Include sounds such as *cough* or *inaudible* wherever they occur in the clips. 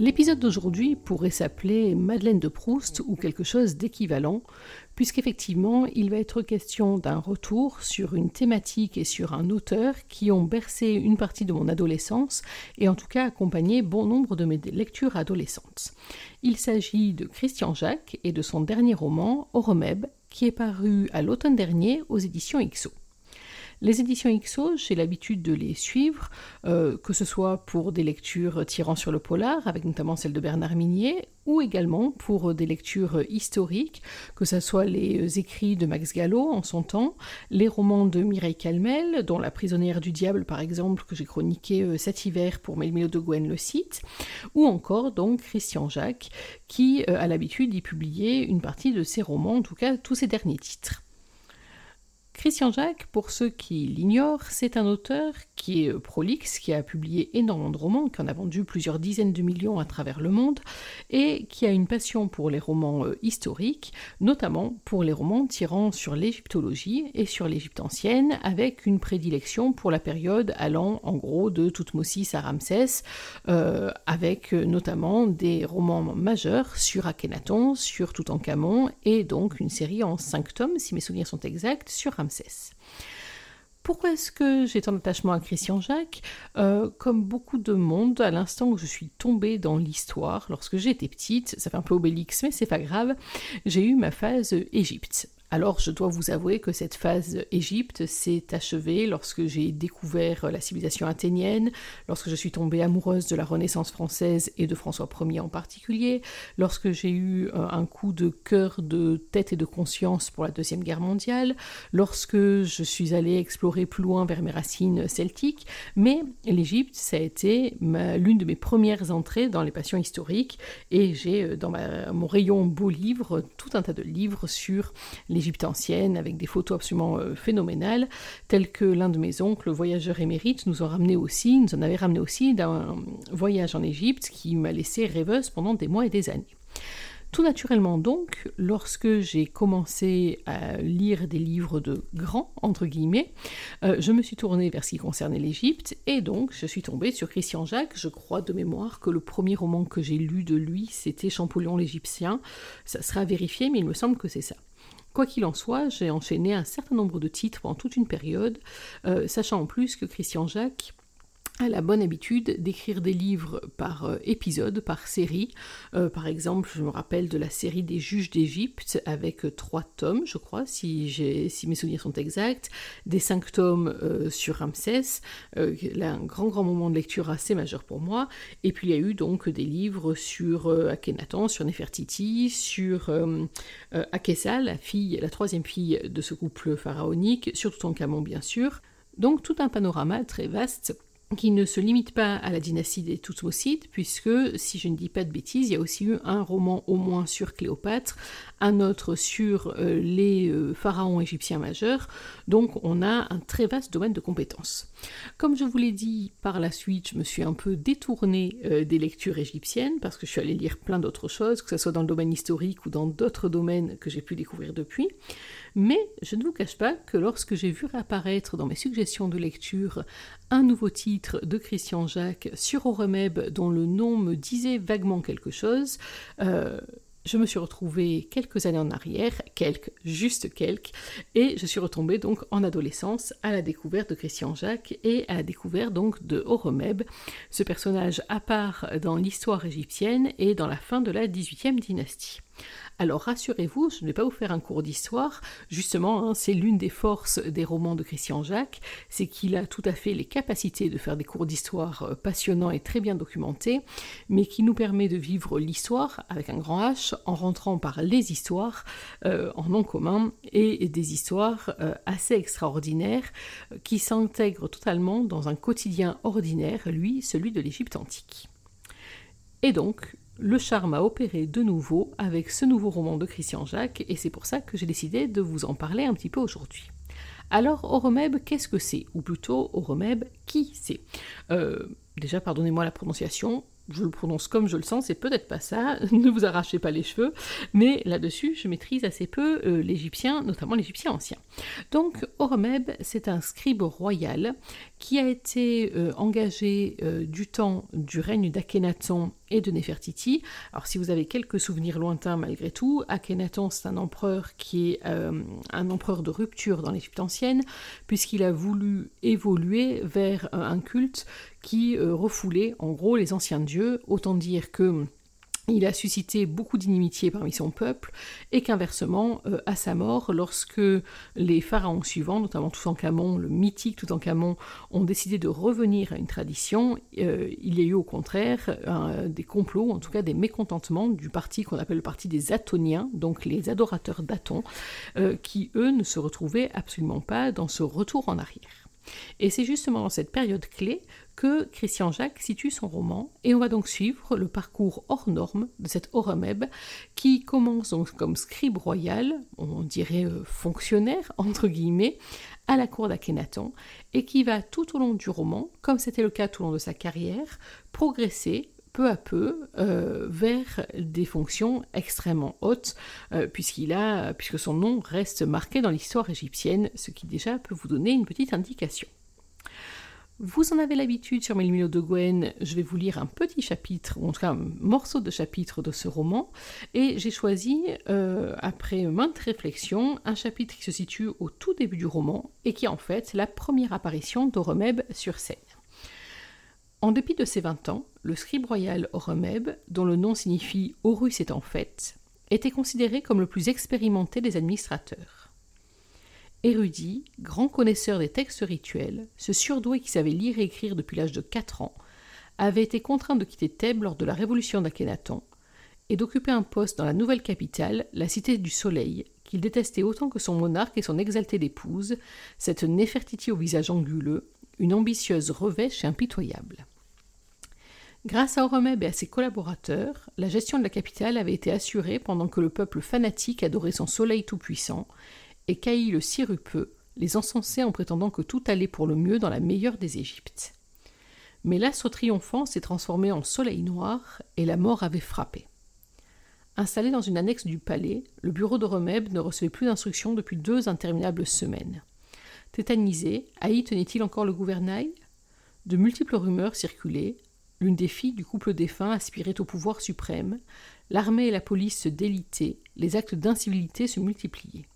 L'épisode d'aujourd'hui pourrait s'appeler Madeleine de Proust ou quelque chose d'équivalent, puisqu'effectivement il va être question d'un retour sur une thématique et sur un auteur qui ont bercé une partie de mon adolescence et en tout cas accompagné bon nombre de mes lectures adolescentes. Il s'agit de Christian Jacques et de son dernier roman, Oromeb, qui est paru à l'automne dernier aux éditions IXO. Les éditions XO, j'ai l'habitude de les suivre, euh, que ce soit pour des lectures tirant sur le polar, avec notamment celle de Bernard Minier, ou également pour des lectures historiques, que ce soit les écrits de Max Gallo en son temps, les romans de Mireille Calmel, dont La prisonnière du diable par exemple, que j'ai chroniqué euh, cet hiver pour Melmilo de le site, ou encore donc Christian Jacques, qui euh, a l'habitude d'y publier une partie de ses romans, en tout cas tous ses derniers titres. Christian Jacques, pour ceux qui l'ignorent, c'est un auteur qui est prolixe, qui a publié énormément de romans, qui en a vendu plusieurs dizaines de millions à travers le monde, et qui a une passion pour les romans euh, historiques, notamment pour les romans tirant sur l'égyptologie et sur l'Égypte ancienne, avec une prédilection pour la période allant en gros de Toutmosis à Ramsès, euh, avec notamment des romans majeurs sur Akhenaton, sur Toutankhamon, et donc une série en cinq tomes, si mes souvenirs sont exacts, sur Ramsès. Pourquoi est-ce que j'ai tant d'attachement à Christian Jacques? Euh, Comme beaucoup de monde, à l'instant où je suis tombée dans l'histoire, lorsque j'étais petite, ça fait un peu obélix, mais c'est pas grave, j'ai eu ma phase Égypte. Alors je dois vous avouer que cette phase Égypte s'est achevée lorsque j'ai découvert la civilisation athénienne, lorsque je suis tombée amoureuse de la Renaissance française et de François Ier en particulier, lorsque j'ai eu euh, un coup de cœur, de tête et de conscience pour la Deuxième Guerre mondiale, lorsque je suis allée explorer plus loin vers mes racines celtiques, mais l'Égypte, ça a été l'une de mes premières entrées dans les passions historiques, et j'ai euh, dans mon rayon beau livre tout un tas de livres sur les l'Égypte ancienne, avec des photos absolument euh, phénoménales, telles que l'un de mes oncles, voyageur émérite, nous en ramené aussi, nous en avait ramené aussi d'un voyage en Égypte qui m'a laissé rêveuse pendant des mois et des années. Tout naturellement donc, lorsque j'ai commencé à lire des livres de grands, entre guillemets, euh, je me suis tournée vers ce qui concernait l'Égypte, et donc je suis tombée sur Christian Jacques. Je crois de mémoire que le premier roman que j'ai lu de lui, c'était Champollion l'Égyptien. Ça sera vérifié, mais il me semble que c'est ça. Quoi qu'il en soit, j'ai enchaîné un certain nombre de titres pendant toute une période, euh, sachant en plus que Christian Jacques a la bonne habitude d'écrire des livres par euh, épisode, par série. Euh, par exemple, je me rappelle de la série des juges d'Égypte avec euh, trois tomes, je crois, si, mes souvenirs sont exacts, des cinq tomes sur Ramsès, là, un grand grand moment de lecture assez majeur pour moi. Et puis il y a eu donc des livres sur Akhenaton, sur Nefertiti, sur Akessa, la fille, la troisième fille de ce couple pharaonique, sur Toutankhamon bien sûr. Donc tout un panorama très vaste qui ne se limite pas à la dynastie des Toutmosides, puisque, si je ne dis pas de bêtises, il y a aussi eu un roman au moins sur Cléopâtre, un autre sur euh, les euh, pharaons égyptiens majeurs, donc on a un très vaste domaine de compétences. Comme je vous l'ai dit par la suite, je me suis un peu détournée euh, des lectures égyptiennes, parce que je suis allée lire plein d'autres choses, que ce soit dans le domaine historique ou dans d'autres domaines que j'ai pu découvrir depuis. Mais je ne vous cache pas que lorsque j'ai vu réapparaître dans mes suggestions de lecture un nouveau titre de Christian Jacques sur Oremeb dont le nom me disait vaguement quelque chose, euh, je me suis retrouvée quelques années en arrière, quelques, juste quelques, et je suis retombée donc en adolescence à la découverte de Christian Jacques et à la découverte donc de Horemeb, ce personnage à part dans l'histoire égyptienne et dans la fin de la 18e dynastie. Alors rassurez-vous, je ne vais pas vous faire un cours d'histoire, justement, hein, c'est l'une des forces des romans de Christian Jacques, c'est qu'il a tout à fait les capacités de faire des cours d'histoire euh, passionnants et très bien documentés, mais qui nous permet de vivre l'histoire avec un grand H en rentrant par les histoires euh, en nom commun et des histoires euh, assez extraordinaires qui s'intègrent totalement dans un quotidien ordinaire, lui, celui de l'Égypte antique. Et donc, le charme a opéré de nouveau avec ce nouveau roman de Christian Jacques, et c'est pour ça que j'ai décidé de vous en parler un petit peu aujourd'hui. Alors, Oromeb, qu'est-ce que c'est? Ou plutôt, Oromeb, qui c'est? Euh, Déjà, pardonnez-moi la prononciation, je le prononce comme je le sens, c'est peut-être pas ça, *laughs* ne vous arrachez pas les cheveux, mais là-dessus, je maîtrise assez peu euh, l'égyptien, notamment l'égyptien ancien. Donc, Horemheb, c'est un scribe royal qui a été euh, engagé euh, du temps du règne d'Akhenaton et de Nefertiti. Alors, si vous avez quelques souvenirs lointains malgré tout, Akhenaton, c'est un empereur qui est un empereur de rupture dans l'Égypte ancienne, puisqu'il a voulu évoluer vers un culte qui refoulait en gros les anciens dieux autant dire que il a suscité beaucoup d'inimitié parmi son peuple, et qu'inversement, euh, à sa mort, lorsque les pharaons suivants, notamment Toutankhamon, le mythique Toutankhamon, ont décidé de revenir à une tradition, euh, il y a eu au contraire des complots, en tout cas des mécontentements du parti qu'on appelle le parti des Atoniens, donc les adorateurs d'Aton, euh, qui eux ne se retrouvaient absolument pas dans ce retour en arrière. Et c'est justement dans cette période clé que Christian Jacques situe son roman, et on va donc suivre le parcours hors norme de cet Horemheb, qui commence donc comme scribe royal, on dirait euh, fonctionnaire, entre guillemets, à la cour d'Akhenaton, et qui va tout au long du roman, comme c'était le cas tout au long de sa carrière, progresser peu à peu euh, vers des fonctions extrêmement hautes, euh, puisqu'il a, puisque son nom reste marqué dans l'histoire égyptienne, ce qui déjà peut vous donner une petite indication. Vous en avez l'habitude sur Melmilo de Gwen, je vais vous lire un petit chapitre, ou en tout cas un morceau de chapitre de ce roman, et j'ai choisi, euh, après maintes réflexions, un chapitre qui se situe au tout début du roman, et qui est en fait la première apparition d'Oromeb sur scène. En dépit de ses vingt ans, le scribe royal Oromeb, dont le nom signifie Horus est en fait, était considéré comme le plus expérimenté des administrateurs. Érudit, grand connaisseur des textes rituels, ce surdoué qui savait lire et écrire depuis l'âge de 4 ans, avait été contraint de quitter Thèbes lors de la révolution d'Akhénaton et d'occuper un poste dans la nouvelle capitale, la cité du Soleil, qu'il détestait autant que son monarque et son exaltée épouse, cette Néfertiti au visage anguleux, une ambitieuse revêche impitoyable. Grâce à Oromeb et à ses collaborateurs, la gestion de la capitale avait été assurée pendant que le peuple fanatique adorait son soleil tout-puissant et Caï le sirupeux les encensait en prétendant que tout allait pour le mieux dans la meilleure des Égyptes. Mais l'astre triomphant s'est transformé en soleil noir et la mort avait frappé. Installé dans une annexe du palais, le bureau de Remeb ne recevait plus d'instructions depuis deux interminables semaines. Tétanisé, Haï tenait-il encore le gouvernail? De multiples rumeurs circulaient. L'une des filles du couple défunt aspirait au pouvoir suprême. L'armée et la police se délitaient. Les actes d'incivilité se multipliaient.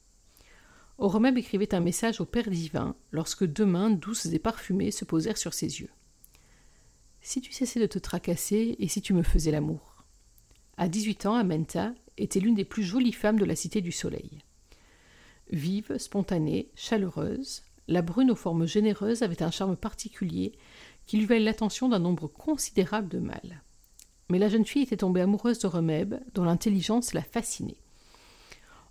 Oromeb écrivait un message au Père divin lorsque deux mains douces et parfumées se posèrent sur ses yeux. Si tu cessais de te tracasser et si tu me faisais l'amour. À dix-huit ans, Amenta était l'une des plus jolies femmes de la Cité du Soleil. Vive, spontanée, chaleureuse, la brune aux formes généreuses avait un charme particulier qui lui valait l'attention d'un nombre considérable de mâles. Mais la jeune fille était tombée amoureuse de Remeb, dont l'intelligence la fascinait.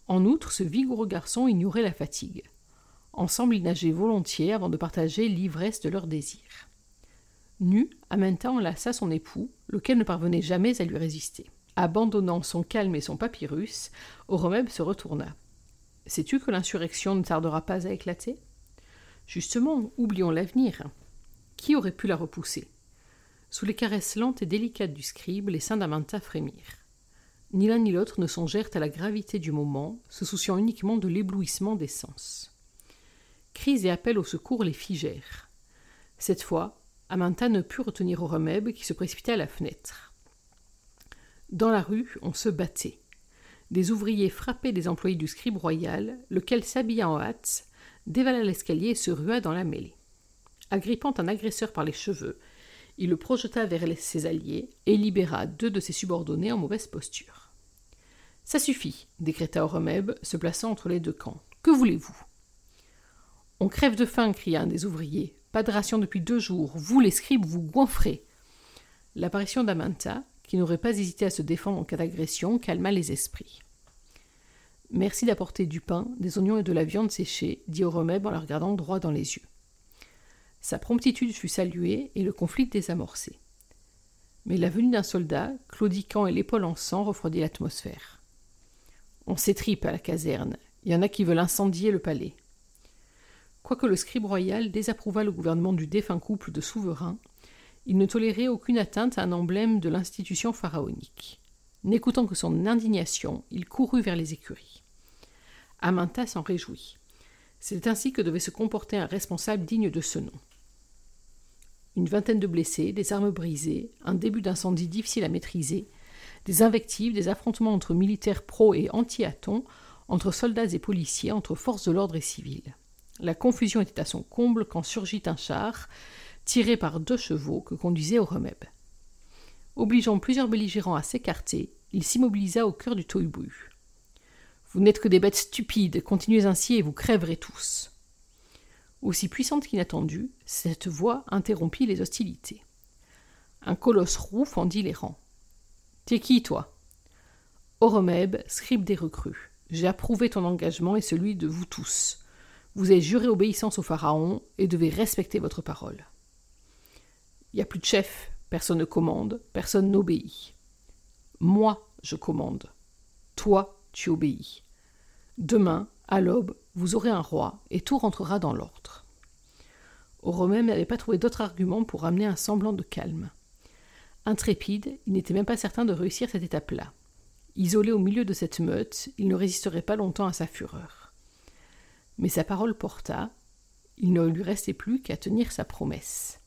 En outre, ce vigoureux garçon ignorait la fatigue. Ensemble, ils nageaient volontiers avant de partager l'ivresse de leurs désirs. Nu, Amenta enlaça son époux, lequel ne parvenait jamais à lui résister. Abandonnant son calme et son papyrus, Oromeb se retourna. Sais-tu que l'insurrection ne tardera pas à éclater? Justement, oublions l'avenir. Qui aurait pu la repousser Sous les caresses lentes et délicates du scribe, les seins d'Amenta frémirent. Ni l'un ni l'autre ne songèrent à la gravité du moment, se souciant uniquement de l'éblouissement des sens. Cris et appels au secours les figèrent. Cette fois, Amanta ne put retenir Oromeb qui se précipitait à la fenêtre. Dans la rue, on se battait. Des ouvriers frappaient des employés du scribe royal, lequel s'habilla en hâte, dévala l'escalier et se rua dans la mêlée. Agrippant un agresseur par les cheveux, il le projeta vers ses alliés et libéra deux de ses subordonnés en mauvaise posture. Ça suffit, décréta Oromeb, se plaçant entre les deux camps. Que voulez-vous On crève de faim, cria un des ouvriers. Pas de ration depuis deux jours. Vous, les scribes, vous goinfrez. L'apparition d'Amanta, qui n'aurait pas hésité à se défendre en cas d'agression, calma les esprits. Merci d'apporter du pain, des oignons et de la viande séchée, dit Oromeb en la regardant droit dans les yeux. Sa promptitude fut saluée et le conflit désamorcé. Mais la venue d'un soldat, claudiquant et l'épaule en sang, refroidit l'atmosphère. On s'étripe à la caserne. Il y en a qui veulent incendier le palais. Quoique le scribe royal désapprouvât le gouvernement du défunt couple de souverains, Il ne tolérait aucune atteinte à un emblème de l'institution pharaonique. N'écoutant que son indignation, il courut vers les écuries. Aminta s'en réjouit. C'est ainsi que devait se comporter un responsable digne de ce nom. Une vingtaine de blessés, des armes brisées, un début d'incendie difficile à maîtriser, des invectives, des affrontements entre militaires pro et anti-Aton, entre soldats et policiers, entre forces de l'ordre et civils. La confusion était à son comble quand surgit un char, tiré par deux chevaux, que conduisait Horemeb. Obligeant plusieurs belligérants à s'écarter, il s'immobilisa au cœur du tohubohu. Vous n'êtes que des bêtes stupides, continuez ainsi et vous crèverez tous. Aussi puissante qu'inattendue, cette voix interrompit les hostilités. Un colosse roux fendit les rangs. T'es qui, toi? Horemeb, scribe des recrues. J'ai approuvé ton engagement et celui de vous tous. Vous avez juré obéissance au Pharaon et devez respecter votre parole. Il n'y a plus de chef, personne ne commande, personne n'obéit. Moi, je commande. Toi, tu obéis. Demain, à l'aube, vous aurez un roi, et tout rentrera dans l'ordre. Romain n'avait pas trouvé d'autre argument pour amener un semblant de calme. Intrépide, il n'était même pas certain de réussir cette étape-là. Isolé au milieu de cette meute, il ne résisterait pas longtemps à sa fureur. Mais sa parole porta, il ne lui restait plus qu'à tenir sa promesse.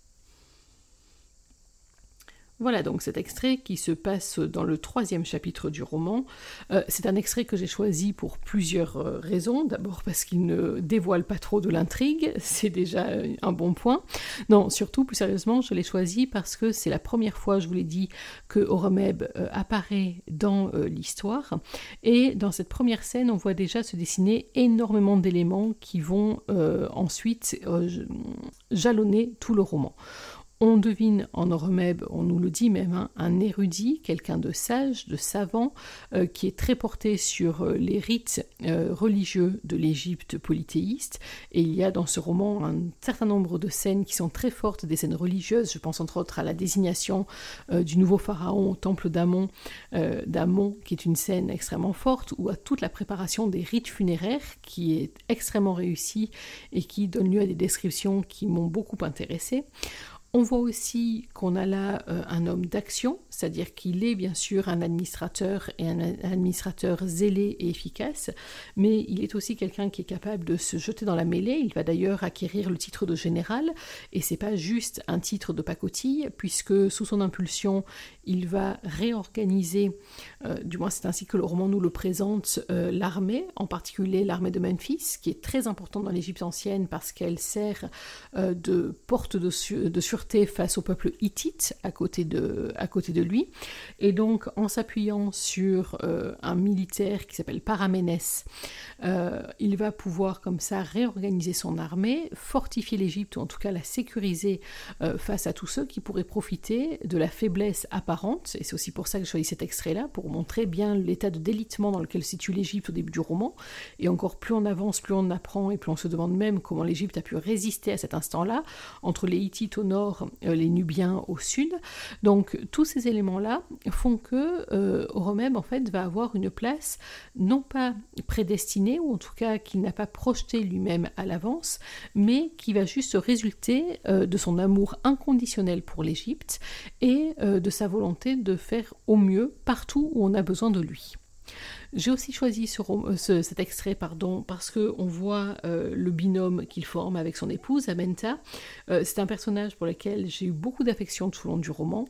Voilà donc cet extrait qui se passe dans le troisième chapitre du roman. Euh, c'est un extrait que j'ai choisi pour plusieurs euh, raisons. D'abord parce qu'il ne dévoile pas trop de l'intrigue, *laughs* c'est déjà un bon point. Non, surtout, plus sérieusement, je l'ai choisi parce que c'est la première fois, je vous l'ai dit, que Horemeb euh, apparaît dans l'histoire. Et dans cette première scène, on voit déjà se dessiner énormément d'éléments qui vont ensuite jalonner tout le roman. On devine en Horemeb, on nous le dit même, hein, un érudit, quelqu'un de sage, de savant, euh, qui est très porté sur euh, les rites euh, religieux de l'Égypte polythéiste. Et il y a dans ce roman un certain nombre de scènes qui sont très fortes, des scènes religieuses. Je pense entre autres à la désignation du nouveau pharaon au temple d'Amon, d'Amon, qui est une scène extrêmement forte, ou à toute la préparation des rites funéraires, qui est extrêmement réussie et qui donne lieu à des descriptions qui m'ont beaucoup intéressée. On voit aussi qu'on a là euh, un homme d'action, c'est-à-dire qu'il est bien sûr un administrateur et un administrateur zélé et efficace, mais il est aussi quelqu'un qui est capable de se jeter dans la mêlée. Il va d'ailleurs acquérir le titre de général, et c'est pas juste un titre de pacotille, puisque sous son impulsion, il va réorganiser, euh, du moins c'est ainsi que le roman nous le présente, euh, l'armée, en particulier l'armée de Memphis, qui est très importante dans l'Égypte ancienne parce qu'elle sert de porte de, de face au peuple hittite à côté de, à côté de lui. Et donc, en s'appuyant sur euh, un militaire qui s'appelle Paraménès, euh, il va pouvoir comme ça réorganiser son armée, fortifier l'Égypte, ou en tout cas la sécuriser euh, face à tous ceux qui pourraient profiter de la faiblesse apparente. Et c'est aussi pour ça que je choisis cet extrait-là, pour montrer bien l'état de délitement dans lequel se situe l'Égypte au début du roman. Et encore plus on avance, plus on apprend, et plus on se demande même comment l'Égypte a pu résister à cet instant-là, entre les Hittites au nord euh, les Nubiens au sud. Donc tous ces éléments-là font que euh, en fait va avoir une place non pas prédestinée ou en tout cas qu'il n'a pas projeté lui-même à l'avance, mais qui va juste résulter euh, de son amour inconditionnel pour l'Égypte et euh, de sa volonté de faire au mieux partout où on a besoin de lui. J'ai aussi choisi ce, cet extrait pardon, parce qu'on voit euh, le binôme qu'il forme avec son épouse, Amenta. Euh, c'est un personnage pour lequel j'ai eu beaucoup d'affection tout au long du roman.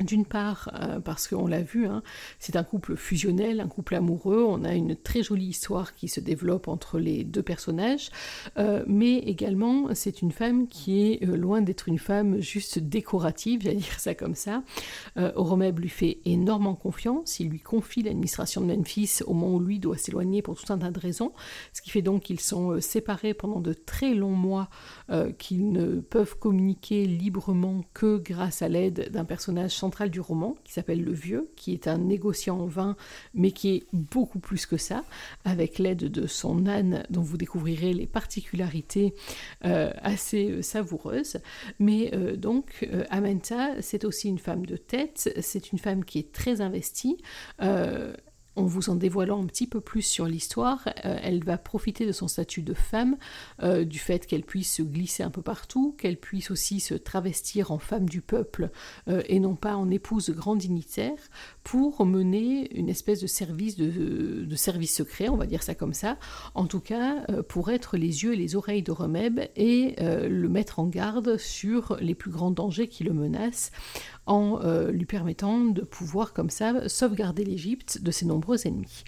D'une part, euh, parce qu'on l'a vu, hein, c'est un couple fusionnel, un couple amoureux, on a une très jolie histoire qui se développe entre les deux personnages, euh, mais également c'est une femme qui est euh, loin d'être une femme juste décorative, j'allais dire ça comme ça. Romeb lui fait énormément confiance, il lui confie l'administration de Memphis au moment où lui doit s'éloigner pour tout un tas de raisons, ce qui fait donc qu'ils sont séparés pendant de très longs mois, qu'ils ne peuvent communiquer librement que grâce à l'aide d'un personnage sans du roman, qui s'appelle Le Vieux, qui est un négociant en vin, mais qui est beaucoup plus que ça, avec l'aide de son âne, dont vous découvrirez les particularités euh, assez euh, savoureuses. Mais euh, donc, Amenta, c'est aussi une femme de tête, c'est une femme qui est très investie. En vous en dévoilant un petit peu plus sur l'histoire, euh, elle va profiter de son statut de femme, euh, du fait qu'elle puisse se glisser un peu partout, qu'elle puisse aussi se travestir en femme du peuple euh, et non pas en épouse de grand dignitaire, pour mener une espèce de service de, service secret, on va dire ça comme ça, en tout cas pour être les yeux et les oreilles de Remeb et le mettre en garde sur les plus grands dangers qui le menacent en euh, lui permettant de pouvoir comme ça sauvegarder l'Égypte de ses nombreux ennemis.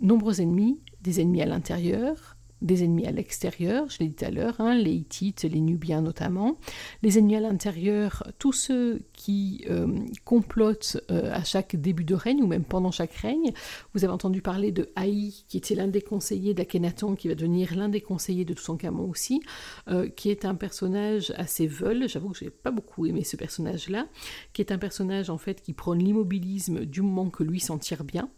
Nombreux ennemis, des ennemis à l'intérieur, des ennemis à l'extérieur, je l'ai dit tout à l'heure, hein, les Hittites, les Nubiens notamment, les ennemis à l'intérieur, tous ceux qui euh, complotent euh, à chaque début de règne ou même pendant chaque règne. Vous avez entendu parler de Haï, qui était l'un des conseillers d'Akhenaton, qui va devenir l'un des conseillers de Toutankhamon aussi, euh, qui est un personnage assez veule, j'avoue que j'ai pas beaucoup aimé ce personnage-là, qui est un personnage en fait qui prône l'immobilisme du moment que lui s'en tire bien.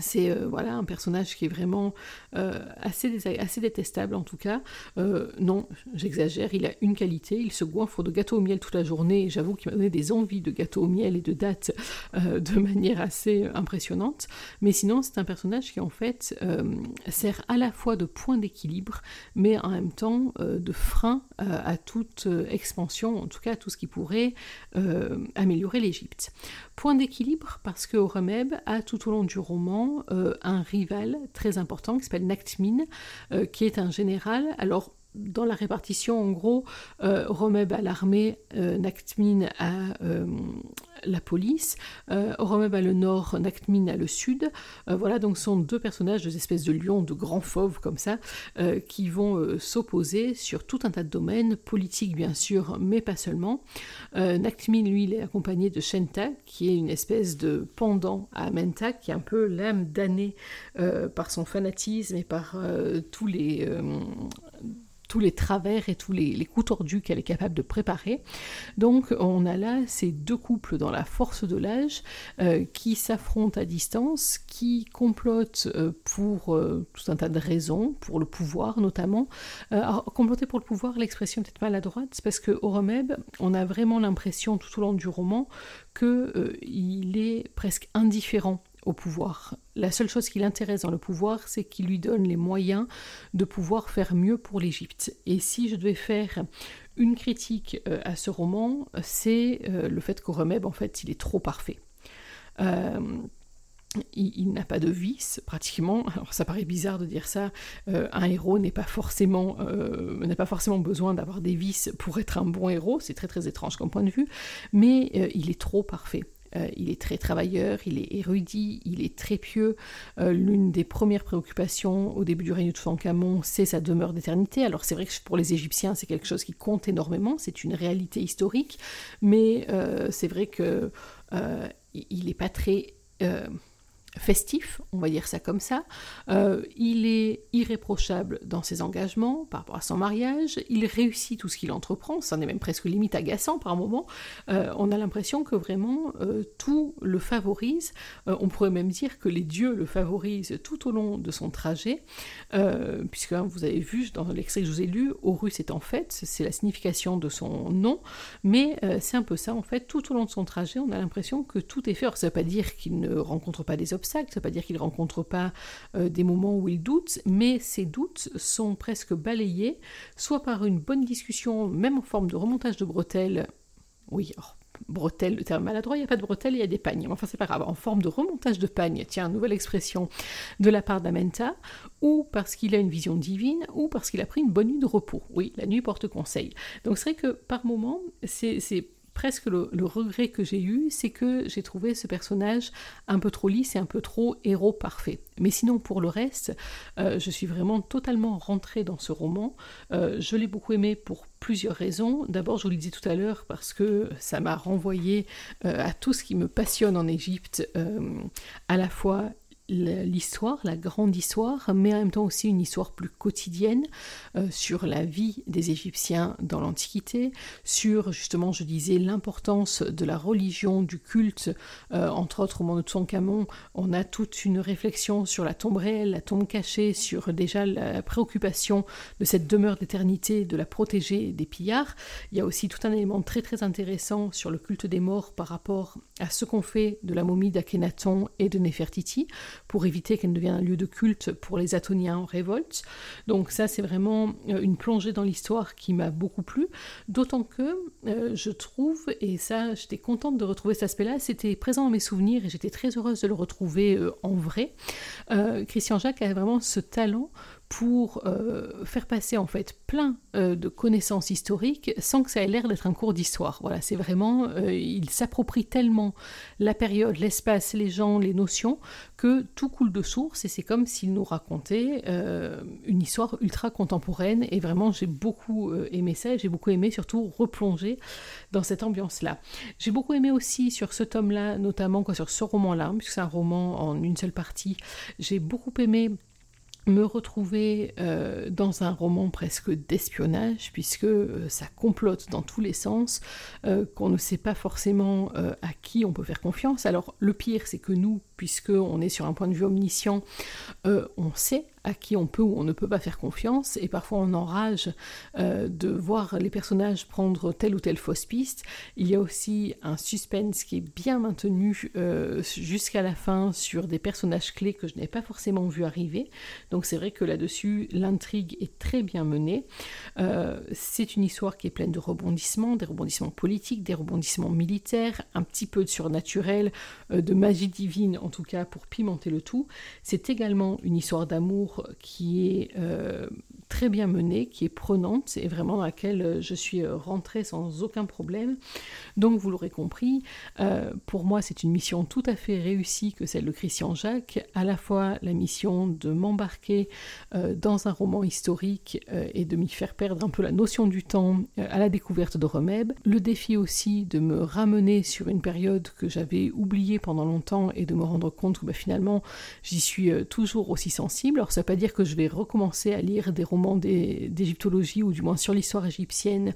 C'est euh, voilà un personnage qui est vraiment euh, assez, détestable en tout cas. Euh, non, j'exagère, il a une qualité, il se goinfre de gâteau au miel toute la journée. J'avoue qu'il m'a donné des envies de gâteau au miel et de dates de *laughs* manière assez impressionnante. Mais sinon, c'est un personnage qui en fait sert à la fois de point d'équilibre, mais en même temps de frein à toute expansion, en tout cas à tout ce qui pourrait améliorer l'Égypte. Point d'équilibre parce que Horemheb a tout au long du roman euh, un rival très important qui s'appelle Naktmin, euh, qui est un général. Alors, dans la répartition, en gros, euh, Romeb à l'armée, euh, Naktmin à euh, la police, euh, Romeb à le nord, Naktmin à le sud. voilà, donc sont deux personnages, deux espèces de lions, de grands fauves comme ça, qui vont s'opposer sur tout un tas de domaines, politiques bien sûr, mais pas seulement. Naktmin, lui, il est accompagné de Shenta, qui est une espèce de pendant à Amenta, qui est un peu l'âme damnée par son fanatisme et par tous les tous les travers et tous les, coups tordus qu'elle est capable de préparer. Donc on a là ces deux couples dans la force de l'âge euh, qui s'affrontent à distance, qui complotent euh, pour euh, tout un tas de raisons, pour le pouvoir notamment. alors, comploter pour le pouvoir, l'expression est peut-être maladroite, parce que Horemeb, on a vraiment l'impression tout au long du roman qu'il est presque indifférent pouvoir. La seule chose qui l'intéresse dans le pouvoir, c'est qu'il lui donne les moyens de pouvoir faire mieux pour l'Égypte. Et si je devais faire une critique euh, à ce roman, c'est euh, le fait qu'Oremeb, en fait, il est trop parfait. Euh, il, n'a pas de vice pratiquement. Alors ça paraît bizarre de dire ça. un héros n'est pas forcément n'a pas forcément besoin d'avoir des vices pour être un bon héros. C'est très très étrange comme point de vue. Mais il est trop parfait. Euh, il est très travailleur, il est érudit, il est très pieux. Euh, l'une des premières préoccupations au début du règne de Toutankhamon, c'est sa demeure d'éternité. Alors c'est vrai que pour les Égyptiens, c'est quelque chose qui compte énormément, c'est une réalité historique, mais euh, c'est vrai que il n'est pas très festif, on va dire ça comme ça. Euh, il est irréprochable dans ses engagements par rapport à son mariage. Il réussit tout ce qu'il entreprend. Ça en est même presque limite agaçant par moment. Euh, on a l'impression que vraiment euh, tout le favorise. on pourrait même dire que les dieux le favorisent tout au long de son trajet, puisque hein, vous avez vu dans l'extrait que je vous ai lu, Horus est en fait, c'est la signification de son nom, mais c'est un peu ça en fait. Tout au long de son trajet, on a l'impression que tout est fait. Alors ça ne veut pas dire qu'il ne rencontre pas des obstacles ça ne veut pas dire qu'il ne rencontre pas euh, des moments où il doute, mais ces doutes sont presque balayés, soit par une bonne discussion, même en forme de remontage de bretelles, oui, oh, bretelles, le terme maladroit, il n'y a pas de bretelles, il y a des pagnes, enfin c'est pas grave, en forme de remontage de pagne, tiens, nouvelle expression de la part d'Amenta, ou parce qu'il a une vision divine, ou parce qu'il a pris une bonne nuit de repos. Oui, la nuit porte conseil. Donc c'est vrai que par moment, c'est presque le, regret que j'ai eu, c'est que j'ai trouvé ce personnage un peu trop lisse et un peu trop héros parfait. Mais sinon, pour le reste, euh, je suis vraiment totalement rentrée dans ce roman. Euh, je l'ai beaucoup aimé pour plusieurs raisons. D'abord, je vous le disais tout à l'heure, parce que ça m'a renvoyé euh, à tout ce qui me passionne en Égypte, à la fois l'histoire, la grande histoire, mais en même temps aussi une histoire plus quotidienne euh, sur la vie des Égyptiens dans l'Antiquité, sur justement, je disais, l'importance de la religion, du culte, euh, entre autres au moment de on a toute une réflexion sur la tombe réelle, la tombe cachée, sur déjà la préoccupation de cette demeure d'éternité, de la protéger des pillards. Il y a aussi tout un élément très très intéressant sur le culte des morts par rapport à ce qu'on fait de la momie d'Akhenaton et de Nefertiti. Pour éviter qu'elle ne devienne un lieu de culte pour les Atoniens en révolte. Donc ça, c'est vraiment euh, une plongée dans l'histoire qui m'a beaucoup plu, d'autant que euh, je trouve, et ça, j'étais contente de retrouver cet aspect-là, c'était présent dans mes souvenirs et j'étais très heureuse de le retrouver euh, en vrai. Christian Jacques a vraiment ce talent pour euh, faire passer en fait plein euh, de connaissances historiques sans que ça ait l'air d'être un cours d'histoire. Voilà, c'est vraiment, euh, il s'approprie tellement la période, l'espace, les gens, les notions, que tout coule de source et c'est comme s'il nous racontait une histoire ultra contemporaine et vraiment j'ai beaucoup aimé ça et j'ai beaucoup aimé surtout replonger dans cette ambiance-là. J'ai beaucoup aimé aussi sur ce tome-là, notamment quoi, sur ce roman-là, puisque c'est un roman en une seule partie, j'ai beaucoup aimé me retrouver euh, dans un roman presque d'espionnage, puisque euh, ça complote dans tous les sens, euh, qu'on ne sait pas forcément à qui on peut faire confiance. Alors le pire, c'est que nous, puisqu'on est sur un point de vue omniscient, on sait à qui on peut ou on ne peut pas faire confiance, et parfois on enrage euh, de voir les personnages prendre telle ou telle fausse piste. Il y a aussi un suspense qui est bien maintenu euh, jusqu'à la fin sur des personnages clés que je n'ai pas forcément vu arriver. Donc c'est vrai que là-dessus, l'intrigue est très bien menée. Euh, c'est une histoire qui est pleine de rebondissements, des rebondissements politiques, des rebondissements militaires, un petit peu de surnaturel, de magie divine en tout cas pour pimenter le tout. C'est également une histoire d'amour qui est euh, très bien menée, qui est prenante et vraiment dans laquelle euh, je suis euh, rentrée sans aucun problème. Donc vous l'aurez compris, pour moi c'est une mission tout à fait réussie que celle de Christian Jacques, à la fois la mission de m'embarquer dans un roman historique et de m'y faire perdre un peu la notion du temps à la découverte de Remèbe, le défi aussi de me ramener sur une période que j'avais oubliée pendant longtemps et de me rendre compte que bah, finalement j'y suis toujours aussi sensible. Alors ça pas dire que je vais recommencer à lire des romans d'égyptologie ou du moins sur l'histoire égyptienne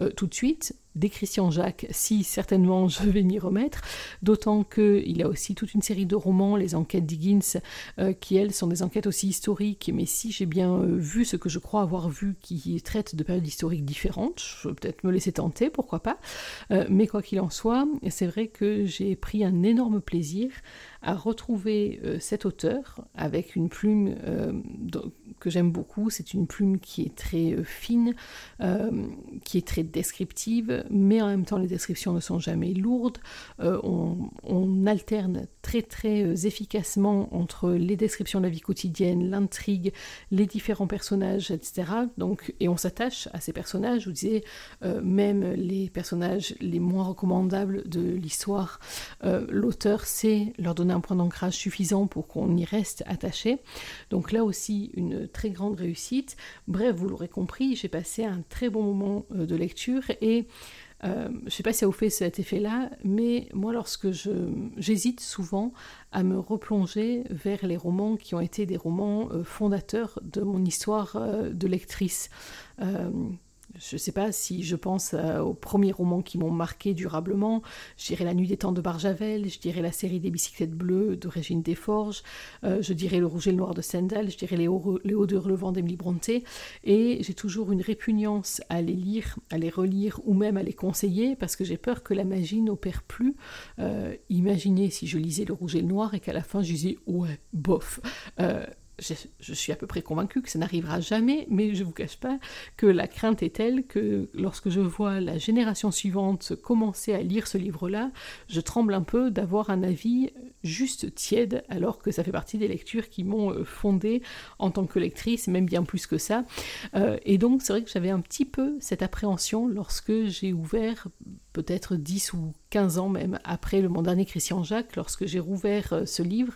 euh, tout de suite, des Christian Jacques, si certainement je vais m'y remettre, d'autant qu'il a aussi toute une série de romans, les enquêtes d'Higgins, euh, qui elles sont des enquêtes aussi historiques, mais si j'ai bien euh, vu ce que je crois avoir vu, qui traitent de périodes historiques différentes, je vais peut-être me laisser tenter, pourquoi pas, mais quoi qu'il en soit, c'est vrai que j'ai pris un énorme plaisir à retrouver cet auteur avec une plume que j'aime beaucoup, c'est une plume qui est très fine, qui est très descriptive, mais en même temps les descriptions ne sont jamais lourdes. Euh, on, alterne très très euh, efficacement entre les descriptions de la vie quotidienne, l'intrigue, les différents personnages, etc. Donc, et on s'attache à ces personnages. Je vous disais, euh, même les personnages les moins recommandables de l'histoire, l'auteur sait leur donner un point d'ancrage suffisant pour qu'on y reste attaché. Donc là aussi, une très grande réussite. Bref, vous l'aurez compris, j'ai passé un très bon moment de lecture et euh, je ne sais pas si ça vous fait cet effet-là, mais moi, lorsque j'hésite souvent à me replonger vers les romans qui ont été des romans euh, fondateurs de mon histoire euh, de lectrice je ne sais pas si je pense euh, aux premiers romans qui m'ont marqué durablement. Je dirais La Nuit des Temps de Barjavel, je dirais la série des bicyclettes bleues de Régine Desforges, euh, je dirais Le Rouge et le Noir de Stendhal, je dirais Les Hauts, de Relevant d'Emily Brontë. Et j'ai toujours une répugnance à les lire, à les relire ou même à les conseiller parce que j'ai peur que la magie n'opère plus. Euh, imaginez si je lisais Le Rouge et le Noir et qu'à la fin je disais ouais, bof je, suis à peu près convaincue que ça n'arrivera jamais, mais je ne vous cache pas que la crainte est telle que lorsque je vois la génération suivante commencer à lire ce livre-là, je tremble un peu d'avoir un avis juste tiède, alors que ça fait partie des lectures qui m'ont euh, fondée en tant que lectrice, même bien plus que ça. Euh, et donc c'est vrai que j'avais un petit peu cette appréhension lorsque j'ai ouvert peut-être 10 ou 15 ans même après le, mon dernier Christian Jacques, lorsque j'ai rouvert euh, ce livre,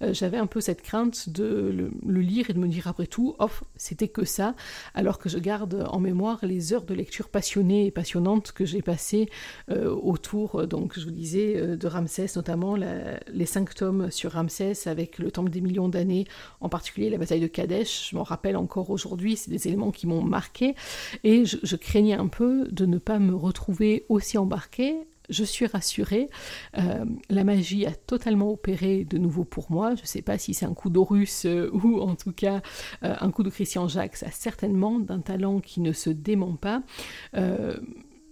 euh, j'avais un peu cette crainte de le, lire et de me dire après tout, off, c'était que ça, alors que je garde en mémoire les heures de lecture passionnées et passionnantes que j'ai passées euh, autour, donc je vous disais, de Ramsès, notamment les cinq tomes sur Ramsès avec le temple des millions d'années, en particulier la bataille de Kadesh, je m'en rappelle encore aujourd'hui, c'est des éléments qui m'ont marqué, et je, je craignais un peu de ne pas me retrouver aussi embarqué, je suis rassurée. Euh, la magie a totalement opéré de nouveau pour moi. Je ne sais pas si c'est un coup d'Horus euh, ou en tout cas euh, un coup de Christian Jacques. Ça certainement d'un talent qui ne se dément pas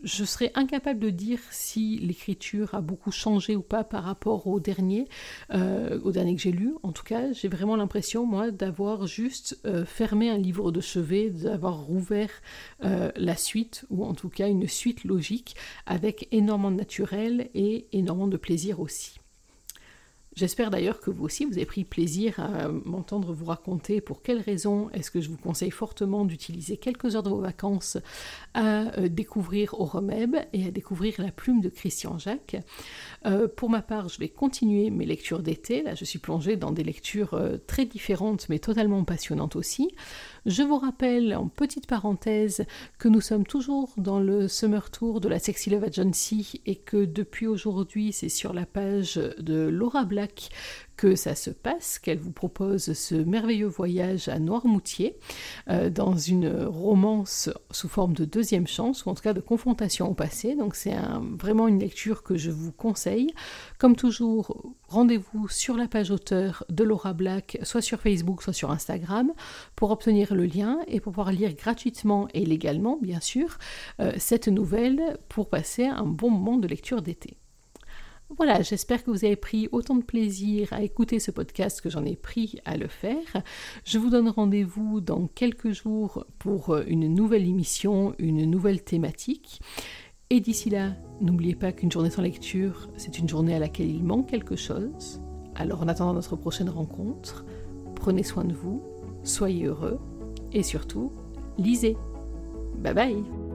je serais incapable de dire si l'écriture a beaucoup changé ou pas par rapport au dernier, euh, au dernier que j'ai lu. En tout cas, j'ai vraiment l'impression, moi, d'avoir juste euh, fermé un livre de chevet, d'avoir rouvert euh, la suite, ou en tout cas une suite logique, avec énormément de naturel et énormément de plaisir aussi. J'espère d'ailleurs que vous aussi, vous avez pris plaisir à m'entendre vous raconter pour quelles raisons est-ce que je vous conseille fortement d'utiliser quelques heures de vos vacances à euh, découvrir au et à découvrir la plume de Christian Jacques. Euh, pour ma part, je vais continuer mes lectures d'été. Là, je suis plongée dans des lectures euh, très différentes mais totalement passionnantes aussi. Je vous rappelle en petite parenthèse que nous sommes toujours dans le Summer Tour de la Sexy Love Agency et que depuis aujourd'hui c'est sur la page de Laura Black que ça se passe, qu'elle vous propose ce merveilleux voyage à Noirmoutier euh, dans une romance sous forme de deuxième chance ou en tout cas de confrontation au passé. Donc c'est vraiment une lecture que je vous conseille. Comme toujours, rendez-vous sur la page auteur de Laura Black, soit sur Facebook, soit sur Instagram, pour obtenir le lien et pour pouvoir lire gratuitement et légalement, bien sûr, euh, cette nouvelle pour passer un bon moment de lecture d'été. Voilà, j'espère que vous avez pris autant de plaisir à écouter ce podcast que j'en ai pris à le faire. Je vous donne rendez-vous dans quelques jours pour euh, une nouvelle émission, une nouvelle thématique. Et d'ici là, n'oubliez pas qu'une journée sans lecture, c'est une journée à laquelle il manque quelque chose. Alors en attendant notre prochaine rencontre, prenez soin de vous, soyez heureux et surtout, lisez. Bye bye